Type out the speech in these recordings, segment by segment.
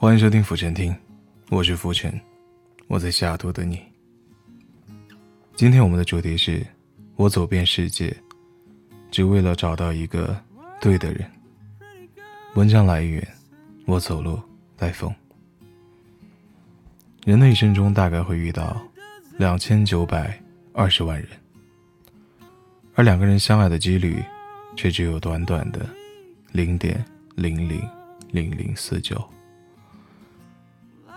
欢迎收听浮沉听，我是浮沉，我在西雅图等你。今天我们的主题是：我走遍世界，只为了找到一个对的人。文章来源：我走路带风。人的一生中大概会遇到两千九百二十万人，而两个人相爱的几率却只有短短的零点零零零零四九。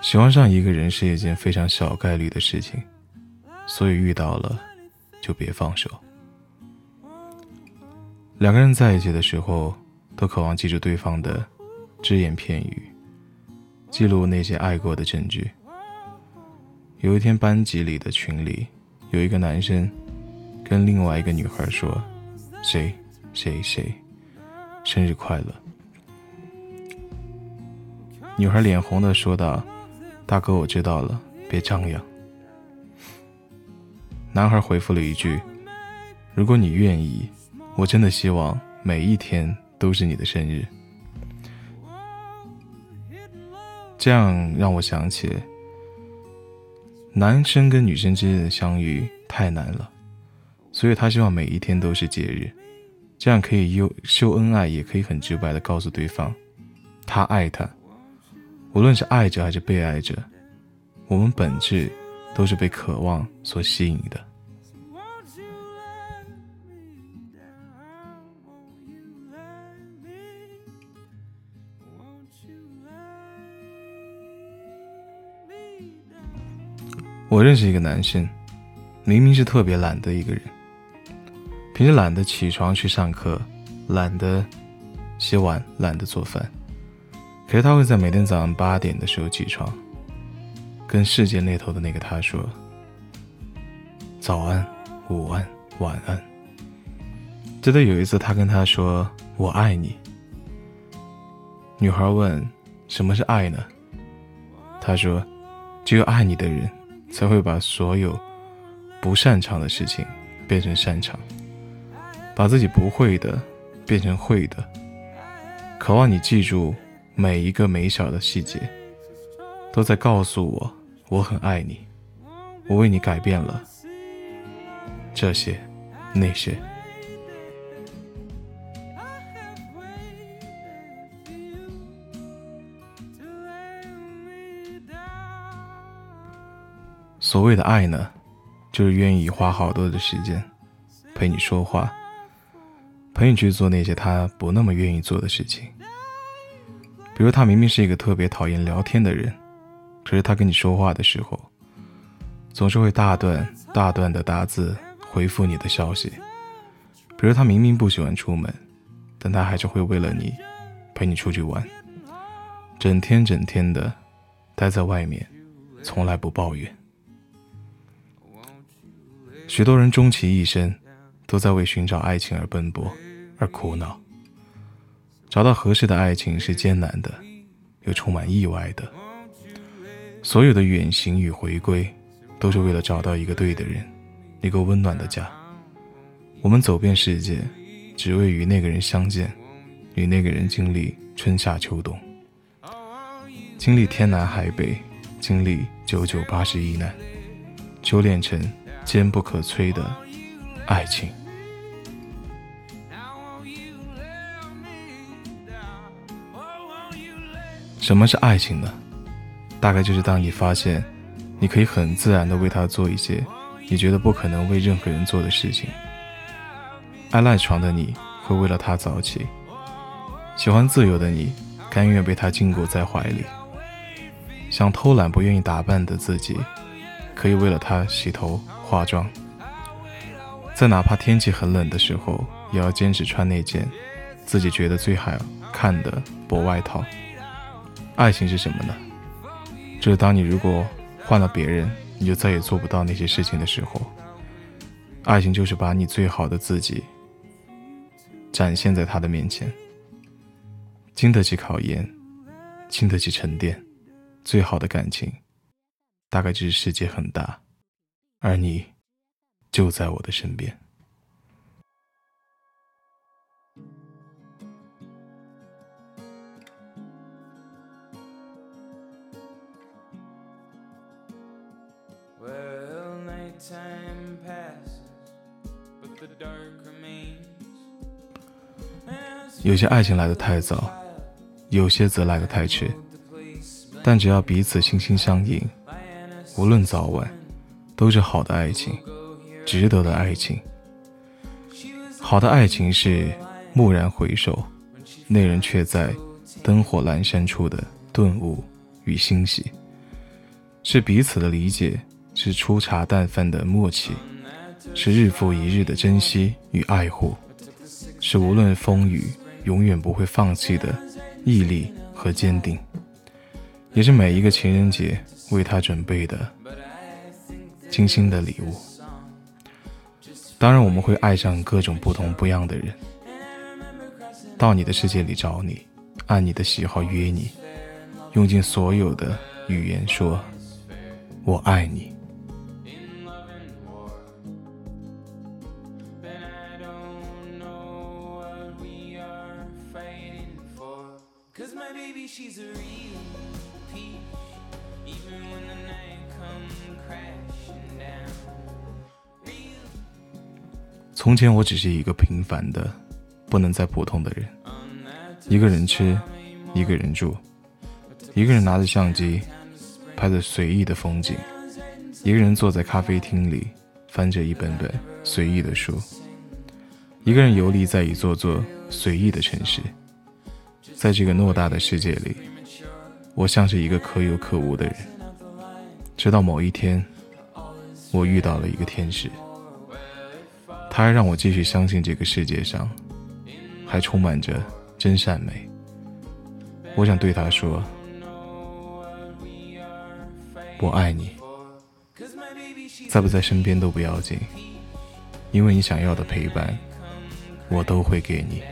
喜欢上一个人是一件非常小概率的事情，所以遇到了就别放手。两个人在一起的时候，都渴望记住对方的只言片语，记录那些爱过的证据。有一天，班级里的群里，有一个男生跟另外一个女孩说：“谁谁谁，生日快乐。”女孩脸红的说道。大哥，我知道了，别张扬。男孩回复了一句：“如果你愿意，我真的希望每一天都是你的生日。”这样让我想起，男生跟女生之间的相遇太难了，所以他希望每一天都是节日，这样可以又秀恩爱，也可以很直白的告诉对方，他爱他。无论是爱着还是被爱着，我们本质都是被渴望所吸引的。我认识一个男生，明明是特别懒的一个人，平时懒得起床去上课，懒得洗碗，懒得做饭。可是他会在每天早上八点的时候起床，跟世界那头的那个他说：“早安，午安，晚安。”记得有一次他跟他说：“我爱你。”女孩问：“什么是爱呢？”他说：“只有爱你的人，才会把所有不擅长的事情变成擅长，把自己不会的变成会的，渴望你记住。”每一个微小的细节，都在告诉我我很爱你，我为你改变了这些那些。所谓的爱呢，就是愿意花好多的时间陪你说话，陪你去做那些他不那么愿意做的事情。比如他明明是一个特别讨厌聊天的人，可是他跟你说话的时候，总是会大段大段的打字回复你的消息。比如他明明不喜欢出门，但他还是会为了你陪你出去玩，整天整天的待在外面，从来不抱怨。许多人终其一生，都在为寻找爱情而奔波，而苦恼。找到合适的爱情是艰难的，又充满意外的。所有的远行与回归，都是为了找到一个对的人，一个温暖的家。我们走遍世界，只为与那个人相见，与那个人经历春夏秋冬，经历天南海北，经历九九八十一难，修炼成坚不可摧的爱情。什么是爱情呢？大概就是当你发现，你可以很自然的为他做一些你觉得不可能为任何人做的事情。爱赖床的你会为了他早起，喜欢自由的你甘愿被他禁锢在怀里，想偷懒不愿意打扮的自己，可以为了他洗头化妆，在哪怕天气很冷的时候，也要坚持穿那件自己觉得最好看的薄外套。爱情是什么呢？就是当你如果换了别人，你就再也做不到那些事情的时候。爱情就是把你最好的自己展现在他的面前，经得起考验，经得起沉淀。最好的感情，大概就是世界很大，而你就在我的身边。有些爱情来得太早，有些则来得太迟。但只要彼此心心相印，无论早晚，都是好的爱情，值得的爱情。好的爱情是蓦然回首，那人却在灯火阑珊处的顿悟与欣喜，是彼此的理解，是粗茶淡饭的默契，是日复一日的珍惜与爱护，是无论风雨。永远不会放弃的毅力和坚定，也是每一个情人节为他准备的精心的礼物。当然，我们会爱上各种不同不一样的人，到你的世界里找你，按你的喜好约你，用尽所有的语言说“我爱你”。从前我只是一个平凡的、不能再普通的人，一个人吃，一个人住，一个人拿着相机拍着随意的风景，一个人坐在咖啡厅里翻着一本本随意的书，一个人游历在一座座随意的城市。在这个偌大的世界里，我像是一个可有可无的人。直到某一天，我遇到了一个天使。他还让我继续相信这个世界上还充满着真善美。我想对他说：“我爱你，在不在身边都不要紧，因为你想要的陪伴，我都会给你。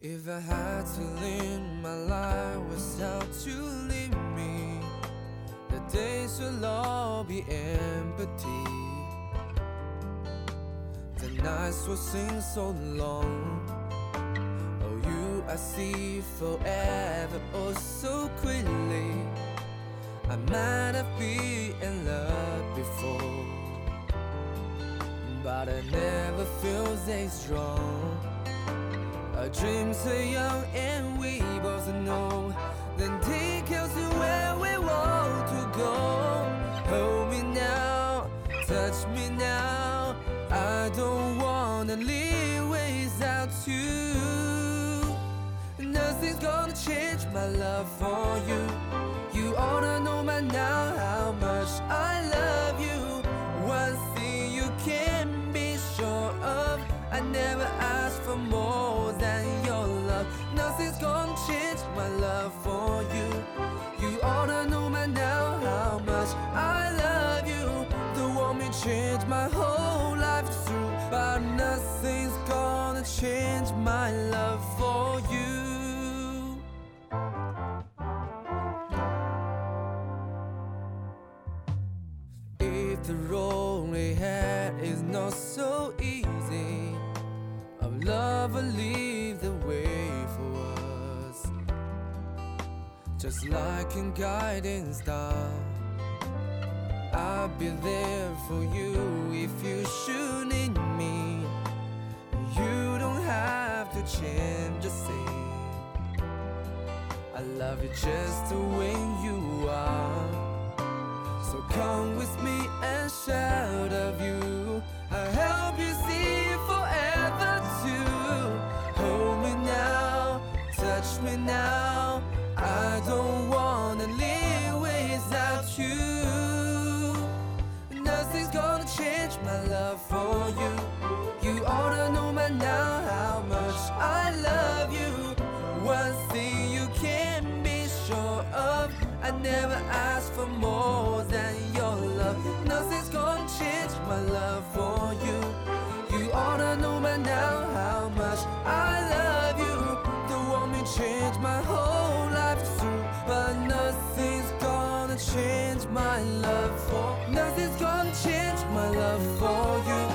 ”If I had to live my life without you leave me, the days will all be empty. The nights will seem so long. Oh, you I see forever, oh so quickly. I might have been in love before, but I never feel this strong. Our dreams are young and we both know Then take us to where we want to go. Hold me now, touch me now. I don't wanna live without you. Nothing's gonna change my love for you. You ought to know by now how much I love you. One thing you can be sure of I never change my whole life through But nothing's gonna change my love for you. If the road we had is not so easy I'll love will leave the way for us. Just like a guiding star I'll be there for you if you should need me You don't have to change a thing I love you just the way you are So come with me and shout of you I help you see forever too. Hold me now. I you. You ought to know by now how much I love you. One thing you can be sure of I never asked for more than your love. Nothing's gonna change my love for you. You ought to know by now how much I love you. The one me change my whole life through, but nothing's gonna change my love for. Nothing's gonna change my love for you.